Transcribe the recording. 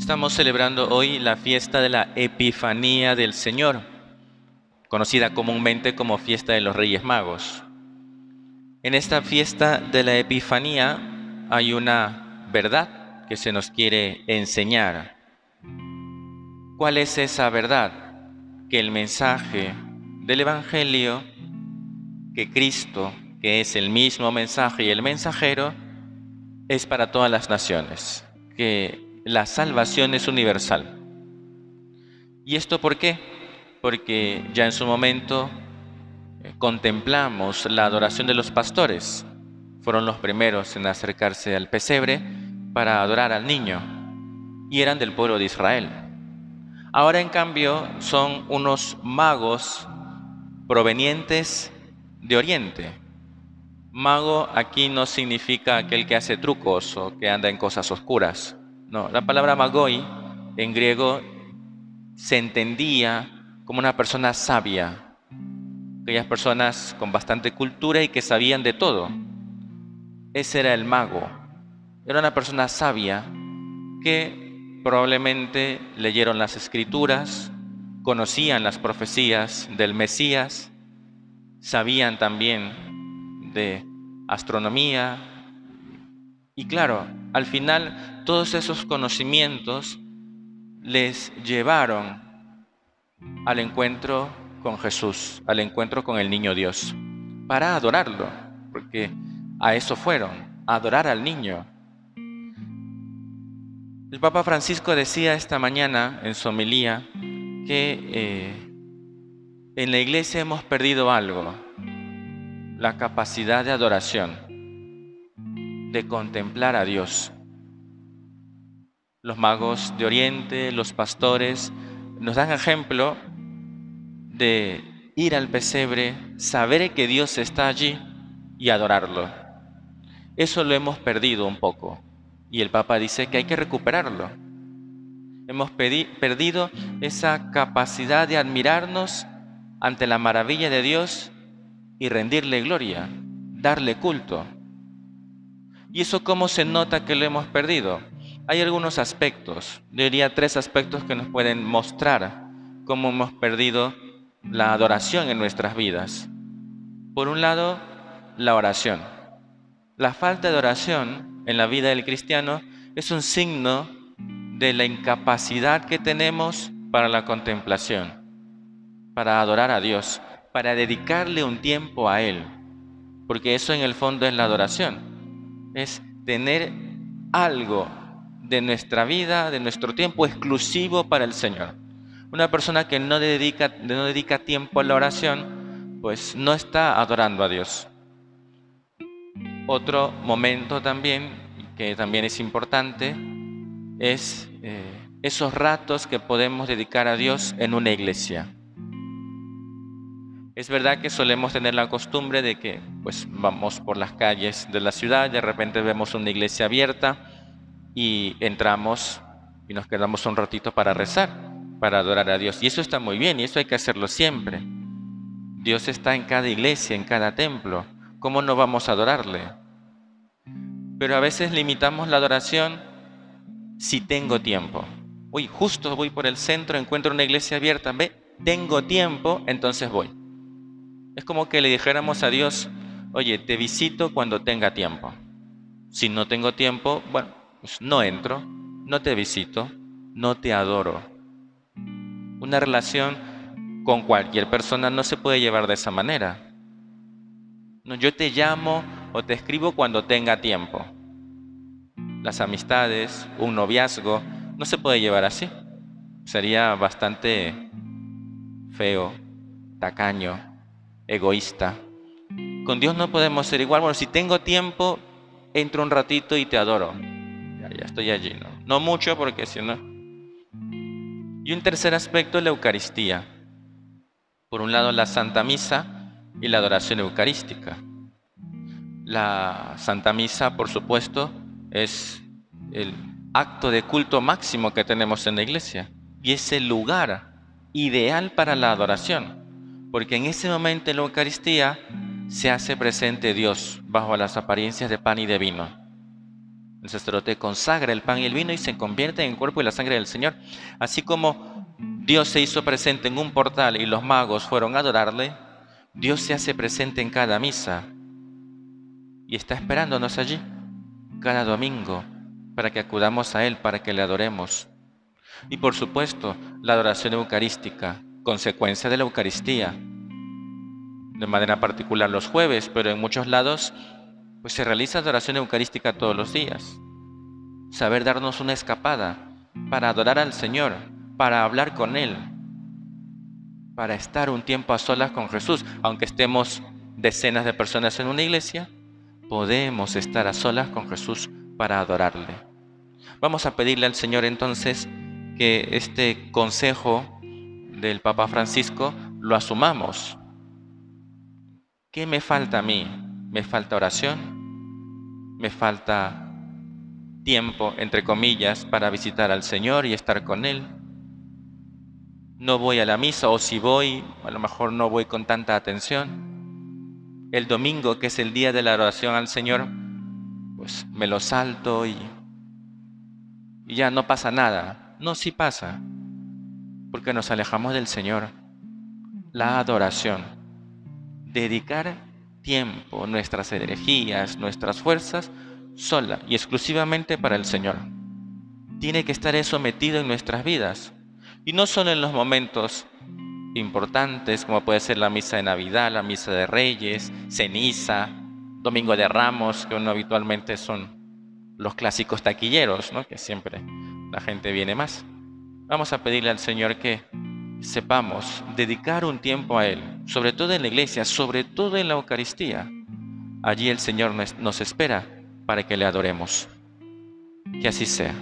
Estamos celebrando hoy la fiesta de la Epifanía del Señor, conocida comúnmente como fiesta de los Reyes Magos. En esta fiesta de la Epifanía hay una verdad que se nos quiere enseñar. ¿Cuál es esa verdad? Que el mensaje del Evangelio, que Cristo, que es el mismo mensaje y el mensajero, es para todas las naciones, que la salvación es universal. ¿Y esto por qué? Porque ya en su momento eh, contemplamos la adoración de los pastores. Fueron los primeros en acercarse al pesebre para adorar al niño y eran del pueblo de Israel. Ahora en cambio son unos magos provenientes de Oriente. Mago aquí no significa aquel que hace trucos o que anda en cosas oscuras. No, la palabra magoi en griego se entendía como una persona sabia, aquellas personas con bastante cultura y que sabían de todo. Ese era el mago. Era una persona sabia que probablemente leyeron las escrituras, conocían las profecías del Mesías, sabían también de astronomía. Y claro, al final todos esos conocimientos les llevaron al encuentro con Jesús, al encuentro con el niño Dios, para adorarlo, porque a eso fueron, a adorar al niño. El Papa Francisco decía esta mañana en su homilía que eh, en la iglesia hemos perdido algo, la capacidad de adoración, de contemplar a Dios. Los magos de Oriente, los pastores, nos dan ejemplo de ir al pesebre, saber que Dios está allí y adorarlo. Eso lo hemos perdido un poco y el Papa dice que hay que recuperarlo. Hemos perdido esa capacidad de admirarnos ante la maravilla de Dios y rendirle gloria, darle culto. ¿Y eso cómo se nota que lo hemos perdido? Hay algunos aspectos, diría tres aspectos que nos pueden mostrar cómo hemos perdido la adoración en nuestras vidas. Por un lado, la oración. La falta de oración en la vida del cristiano es un signo de la incapacidad que tenemos para la contemplación, para adorar a Dios, para dedicarle un tiempo a Él. Porque eso en el fondo es la adoración. Es tener algo de nuestra vida, de nuestro tiempo exclusivo para el Señor. Una persona que no dedica, no dedica tiempo a la oración, pues no está adorando a Dios. Otro momento también, que también es importante, es eh, esos ratos que podemos dedicar a Dios en una iglesia. Es verdad que solemos tener la costumbre de que pues vamos por las calles de la ciudad, de repente vemos una iglesia abierta y entramos y nos quedamos un ratito para rezar para adorar a Dios. Y eso está muy bien y eso hay que hacerlo siempre. Dios está en cada iglesia, en cada templo. ¿Cómo no vamos a adorarle? Pero a veces limitamos la adoración si tengo tiempo. Uy, justo voy por el centro, encuentro una iglesia abierta, ve, tengo tiempo, entonces voy. Es como que le dijéramos a Dios, oye, te visito cuando tenga tiempo. Si no tengo tiempo, bueno, pues no entro, no te visito, no te adoro. Una relación con cualquier persona no se puede llevar de esa manera. No, yo te llamo o te escribo cuando tenga tiempo. Las amistades, un noviazgo, no se puede llevar así. Sería bastante feo, tacaño, egoísta. Con Dios no podemos ser igual. Bueno, si tengo tiempo, entro un ratito y te adoro. Ya, estoy allí, ¿no? No mucho porque si no, y un tercer aspecto es la Eucaristía. Por un lado, la Santa Misa y la adoración eucarística. La Santa Misa, por supuesto, es el acto de culto máximo que tenemos en la iglesia y es el lugar ideal para la adoración, porque en ese momento en la Eucaristía se hace presente Dios bajo las apariencias de pan y de vino. El sacerdote consagra el pan y el vino y se convierte en el cuerpo y la sangre del Señor. Así como Dios se hizo presente en un portal y los magos fueron a adorarle, Dios se hace presente en cada misa y está esperándonos allí cada domingo para que acudamos a Él, para que le adoremos. Y por supuesto, la adoración eucarística, consecuencia de la Eucaristía. De manera particular los jueves, pero en muchos lados pues se realiza adoración eucarística todos los días. Saber darnos una escapada para adorar al Señor, para hablar con Él, para estar un tiempo a solas con Jesús. Aunque estemos decenas de personas en una iglesia, podemos estar a solas con Jesús para adorarle. Vamos a pedirle al Señor entonces que este consejo del Papa Francisco lo asumamos. ¿Qué me falta a mí? ¿Me falta oración? ¿Me falta tiempo, entre comillas, para visitar al Señor y estar con Él? ¿No voy a la misa o si voy, a lo mejor no voy con tanta atención? El domingo, que es el día de la oración al Señor, pues me lo salto y, y ya no pasa nada. No, sí pasa, porque nos alejamos del Señor. La adoración, dedicar tiempo, nuestras energías, nuestras fuerzas, sola y exclusivamente para el Señor. Tiene que estar eso metido en nuestras vidas. Y no solo en los momentos importantes, como puede ser la misa de Navidad, la misa de Reyes, ceniza, Domingo de Ramos, que uno habitualmente son los clásicos taquilleros, ¿no? que siempre la gente viene más. Vamos a pedirle al Señor que sepamos dedicar un tiempo a Él, sobre todo en la iglesia, sobre todo en la Eucaristía. Allí el Señor nos espera para que le adoremos. Que así sea.